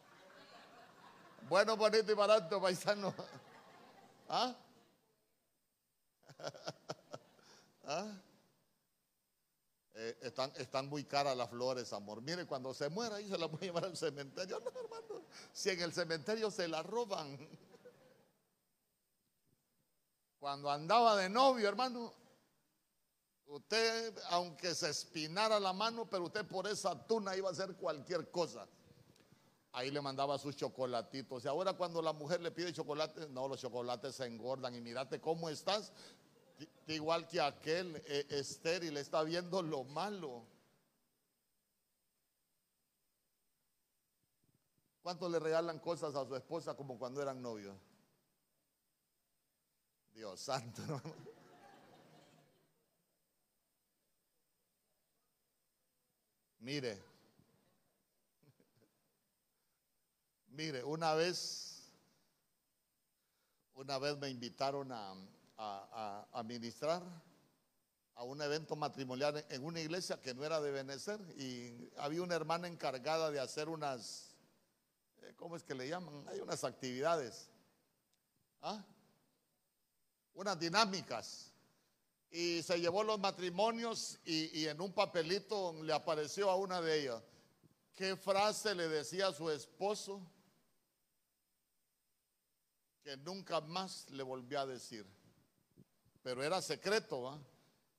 Bueno, bonito y barato, paisano. (laughs) ¿Ah? (laughs) ¿Ah? Eh, están, están muy caras las flores, amor. Mire, cuando se muera ahí se la voy a llevar al cementerio. No, hermano. Si en el cementerio se la roban. Cuando andaba de novio, hermano, usted, aunque se espinara la mano, pero usted por esa tuna iba a hacer cualquier cosa. Ahí le mandaba sus chocolatitos. Y ahora cuando la mujer le pide chocolate, no, los chocolates se engordan. Y mírate cómo estás igual que aquel eh, estéril está viendo lo malo. ¿Cuánto le regalan cosas a su esposa como cuando eran novios? Dios santo. (laughs) Mire, mire, una vez, una vez me invitaron a, a, a, ministrar a un evento matrimonial en una iglesia que no era de Benecer y había una hermana encargada de hacer unas, eh, ¿cómo es que le llaman? Hay unas actividades, ¿ah? unas dinámicas. Y se llevó los matrimonios y, y en un papelito le apareció a una de ellas. ¿Qué frase le decía a su esposo que nunca más le volvió a decir? Pero era secreto.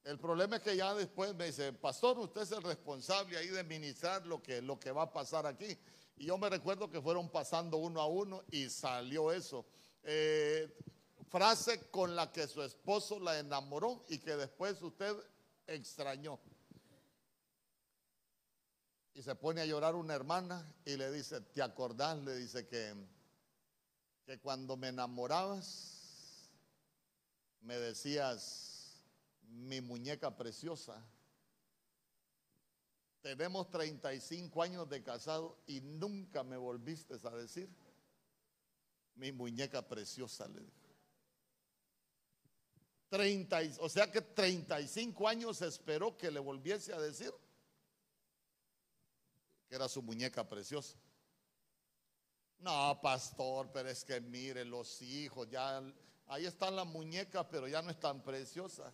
El problema es que ya después me dice, pastor, usted es el responsable ahí de ministrar lo que, lo que va a pasar aquí. Y yo me recuerdo que fueron pasando uno a uno y salió eso. Eh, frase con la que su esposo la enamoró y que después usted extrañó. Y se pone a llorar una hermana y le dice, ¿te acordás? Le dice que, que cuando me enamorabas, me decías, mi muñeca preciosa. Tenemos 35 años de casado y nunca me volviste a decir, mi muñeca preciosa. Le 30, o sea que 35 años esperó que le volviese a decir que era su muñeca preciosa. No, pastor, pero es que mire, los hijos ya Ahí están las muñecas, pero ya no es tan preciosa.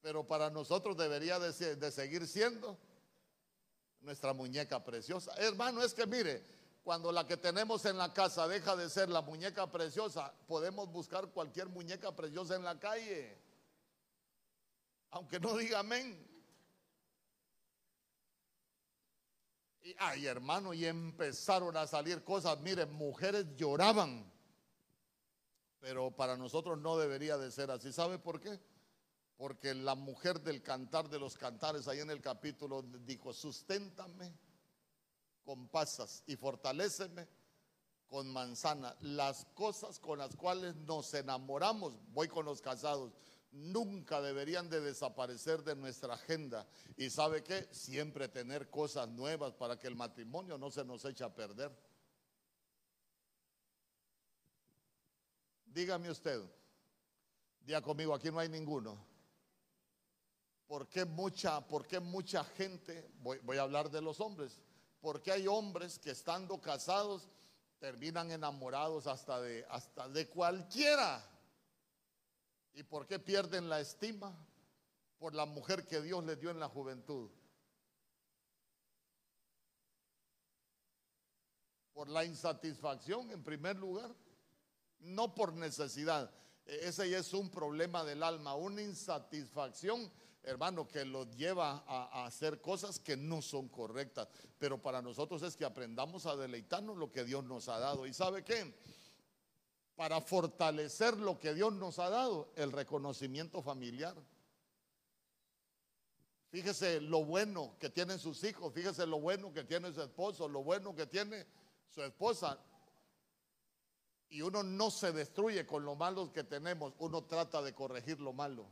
Pero para nosotros debería de, seguir siendo nuestra muñeca preciosa. Hermano, es que mire, cuando la que tenemos en la casa deja de ser la muñeca preciosa, podemos buscar cualquier muñeca preciosa en la calle. Aunque no diga amén. Y, ay, hermano, y empezaron a salir cosas. Miren, mujeres lloraban. Pero para nosotros no debería de ser así. ¿Sabe por qué? Porque la mujer del cantar de los cantares, ahí en el capítulo, dijo, susténtame con pasas y fortaléceme con manzana. Las cosas con las cuales nos enamoramos, voy con los casados, nunca deberían de desaparecer de nuestra agenda. Y sabe qué, siempre tener cosas nuevas para que el matrimonio no se nos eche a perder. Dígame usted, diga conmigo, aquí no hay ninguno. ¿Por qué mucha, por qué mucha gente, voy, voy a hablar de los hombres, por qué hay hombres que estando casados terminan enamorados hasta de, hasta de cualquiera? ¿Y por qué pierden la estima? Por la mujer que Dios les dio en la juventud. Por la insatisfacción en primer lugar, no por necesidad. E-, ese es un problema del alma, una insatisfacción, hermano, que los lleva a, a, hacer cosas que no son correctas. Pero para nosotros es que aprendamos a deleitarnos lo que Dios nos ha dado. ¿Y sabe qué? Para fortalecer lo que Dios nos ha dado, el reconocimiento familiar. Fíjese lo bueno que tienen sus hijos, fíjese lo bueno que tiene su esposo, lo bueno que tiene su esposa. Y uno no se destruye con lo malo que tenemos, uno trata de corregir lo malo.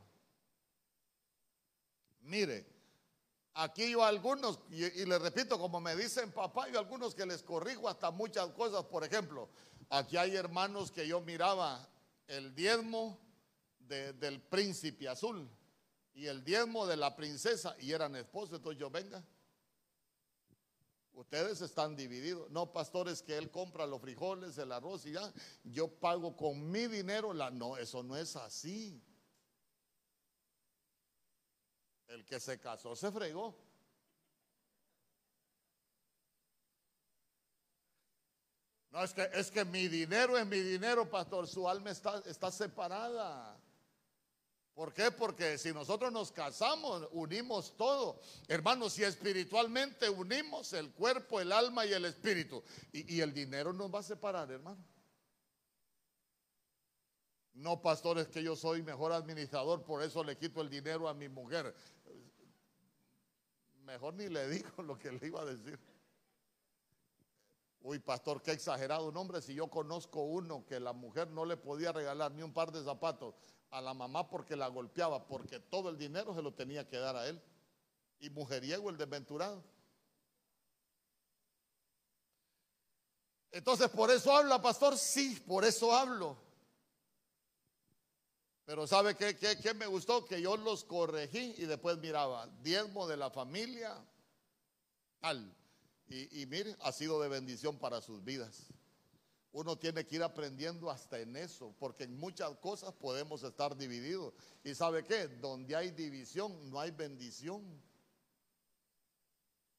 Mire, aquí yo a algunos, y, y les repito, como me dicen papá, yo a algunos que les corrijo hasta muchas cosas, por ejemplo, Aquí hay hermanos que yo miraba el diezmo del príncipe azul y el diezmo de la princesa y eran esposos. Entonces yo, venga, ustedes están divididos. No, pastores, que él compra los frijoles, el arroz y ya, yo pago con mi dinero. La, no, eso no es así. El que se casó se fregó. No, es que, es que mi dinero es mi dinero, pastor. Su alma está, está separada. ¿Por qué? Porque si nosotros nos casamos, unimos todo. Hermanos, si espiritualmente unimos el cuerpo, el alma y el espíritu. Y, y el dinero nos va a separar, hermano. No, pastor, es que yo soy mejor administrador, por eso le quito el dinero a mi mujer. Mejor ni le digo lo que le iba a decir. Uy, pastor, qué exagerado un hombre. Si yo conozco uno que la mujer no le podía regalar ni un par de zapatos a la mamá porque la golpeaba, porque todo el dinero se lo tenía que dar a él. Y mujeriego el desventurado. Entonces, ¿por eso habla, pastor? Sí, por eso hablo. Pero ¿sabe qué, qué, qué me gustó? Que yo los corregí y después miraba, diezmo de la familia, tal y, mire, ha sido de bendición para sus vidas. Uno tiene que ir aprendiendo hasta en eso, porque en muchas cosas podemos estar divididos. ¿Y sabe qué? Donde hay división, no hay bendición.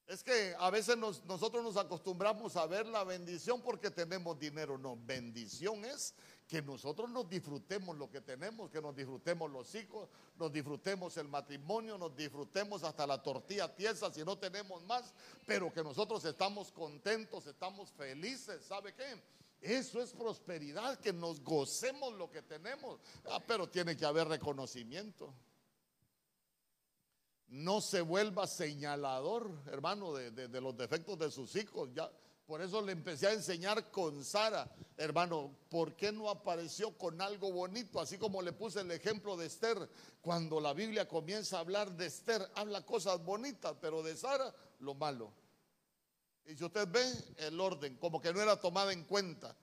Es que a veces nosotros nos acostumbramos a ver la bendición porque tenemos dinero. No, bendición es que nosotros nos disfrutemos lo que tenemos, que nos disfrutemos los hijos, nos disfrutemos el matrimonio, nos disfrutemos hasta la tortilla tiesa si no tenemos más, pero que nosotros estamos contentos, estamos felices, ¿sabe qué? Eso es prosperidad, que nos gocemos lo que tenemos, ah, pero tiene que haber reconocimiento. No se vuelva señalador, hermano, de, de los defectos de sus hijos. Ya, por eso le empecé a enseñar con Sara, hermano, ¿por qué no apareció con algo bonito? Así como le puse el ejemplo de Esther, cuando la Biblia comienza a hablar de Esther, habla cosas bonitas, pero de Sara lo malo. Y si usted ve el orden, como que no era tomada en cuenta.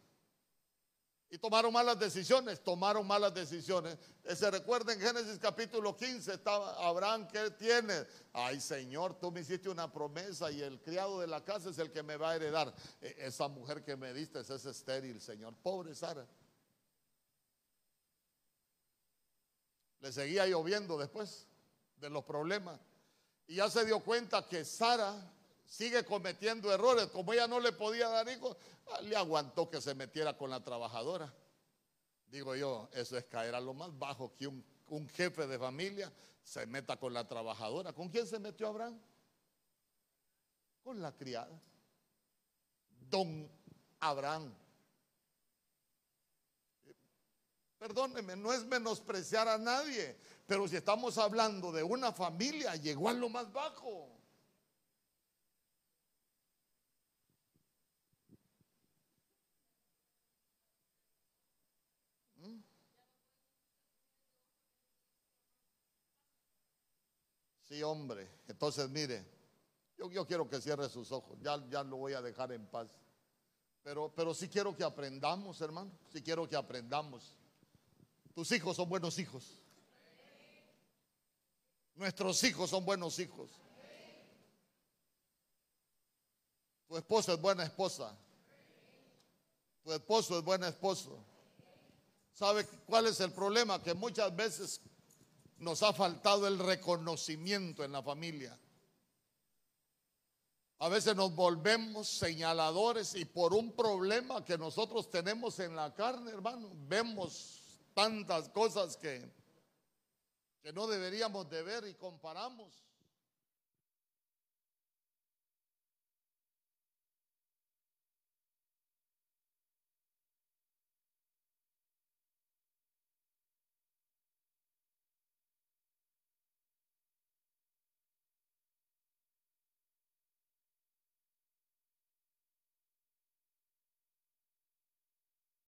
Y tomaron malas decisiones, tomaron malas decisiones. Eh, se recuerda en Génesis capítulo 15, estaba Abraham, ¿qué tiene? Ay Señor, tú me hiciste una promesa y el criado de la casa es el que me va a heredar. E, esa mujer que me diste es estéril, Señor. Pobre Sara. Le seguía lloviendo después de los problemas. Y ya se dio cuenta que Sara sigue cometiendo errores. Como ella no le podía dar hijos, ah, le aguantó que se metiera con la trabajadora. Digo yo, eso es caer a lo más bajo que un, un jefe de familia se meta con la trabajadora. ¿Con quién se metió Abraham? Con la criada. Don Abraham. Perdóneme, no es menospreciar a nadie, Pero si estamos hablando de una familia, llegó a lo más bajo. Sí, hombre. Entonces, mire, yo, yo, quiero que cierre sus ojos. Ya, ya lo voy a dejar en paz. Pero, pero sí quiero que aprendamos, hermano. Sí quiero que aprendamos. Tus hijos son buenos hijos. Nuestros hijos son buenos hijos. Tu esposa es buena esposa. Tu esposo es buen esposo. ¿Sabe cuál es el problema? Que muchas veces nos ha faltado el reconocimiento en la familia. A veces nos volvemos señaladores y por un problema que nosotros tenemos en la carne, hermano, vemos tantas cosas que, que no deberíamos de ver y comparamos.